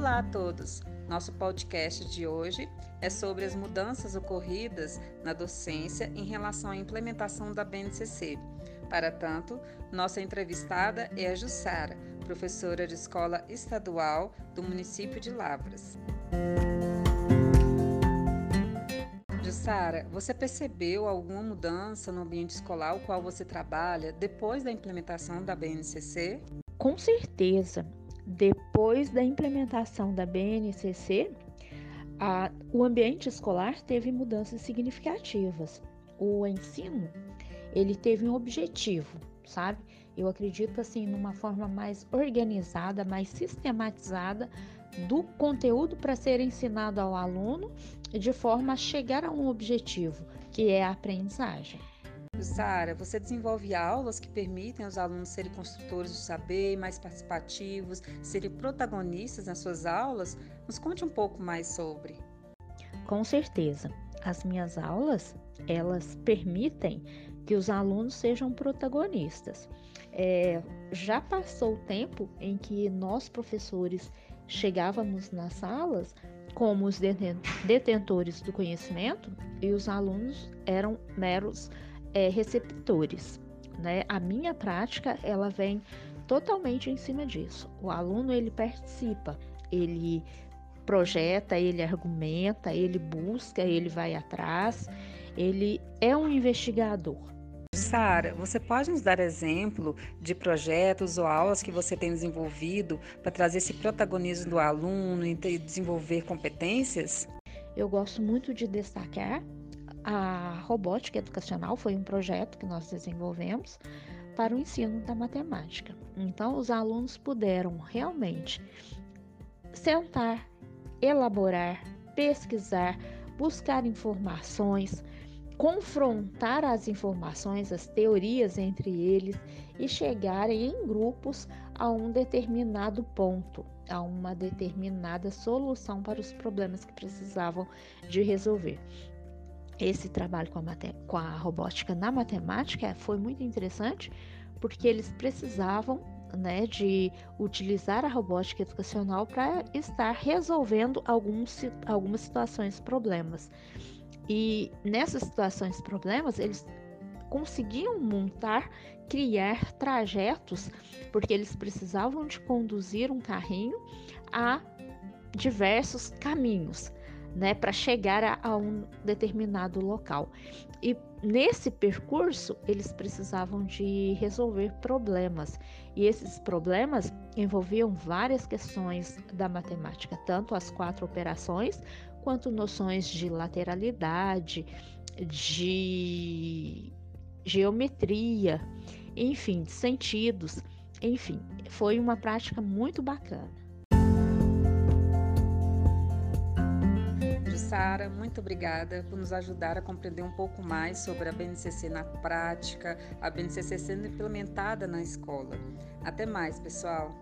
Olá a todos! Nosso podcast de hoje é sobre as mudanças ocorridas na docência em relação à implementação da BNCC. Para tanto, nossa entrevistada é a Jussara, professora de escola estadual do município de Lavras. Jussara, você percebeu alguma mudança no ambiente escolar ao qual você trabalha depois da implementação da BNCC? Com certeza. Depois da implementação da BNCC, a, o ambiente escolar teve mudanças significativas. O ensino, ele teve um objetivo, sabe? Eu acredito assim numa forma mais organizada, mais sistematizada do conteúdo para ser ensinado ao aluno, de forma a chegar a um objetivo, que é a aprendizagem. Sara, você desenvolve aulas que permitem aos alunos serem construtores do saber, mais participativos, serem protagonistas nas suas aulas? Nos conte um pouco mais sobre. Com certeza. As minhas aulas, elas permitem que os alunos sejam protagonistas. É, já passou o tempo em que nós, professores, chegávamos nas salas como os detentores do conhecimento e os alunos eram meros é, receptores. Né? A minha prática ela vem totalmente em cima disso. O aluno ele participa, ele projeta, ele argumenta, ele busca, ele vai atrás, ele é um investigador. Sara, você pode nos dar exemplo de projetos ou aulas que você tem desenvolvido para trazer esse protagonismo do aluno e desenvolver competências? Eu gosto muito de destacar a robótica educacional foi um projeto que nós desenvolvemos para o ensino da matemática. Então, os alunos puderam realmente sentar, elaborar, pesquisar, buscar informações, confrontar as informações, as teorias entre eles e chegarem em grupos a um determinado ponto, a uma determinada solução para os problemas que precisavam de resolver esse trabalho com a, com a robótica na matemática foi muito interessante, porque eles precisavam né, de utilizar a robótica educacional para estar resolvendo alguns, algumas situações, problemas. E nessas situações, problemas, eles conseguiam montar, criar trajetos, porque eles precisavam de conduzir um carrinho a diversos caminhos né, para chegar a, a, um determinado local. E nesse percurso, eles precisavam de resolver problemas. E esses problemas envolviam várias questões da matemática, tanto as quatro operações, quanto noções de lateralidade, de geometria, enfim, de sentidos. Enfim, foi uma prática muito bacana. Sara, muito obrigada por nos ajudar a compreender um pouco mais sobre a BNCC na prática, a BNCC sendo implementada na escola. Até mais, pessoal!